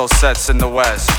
also sets in the west.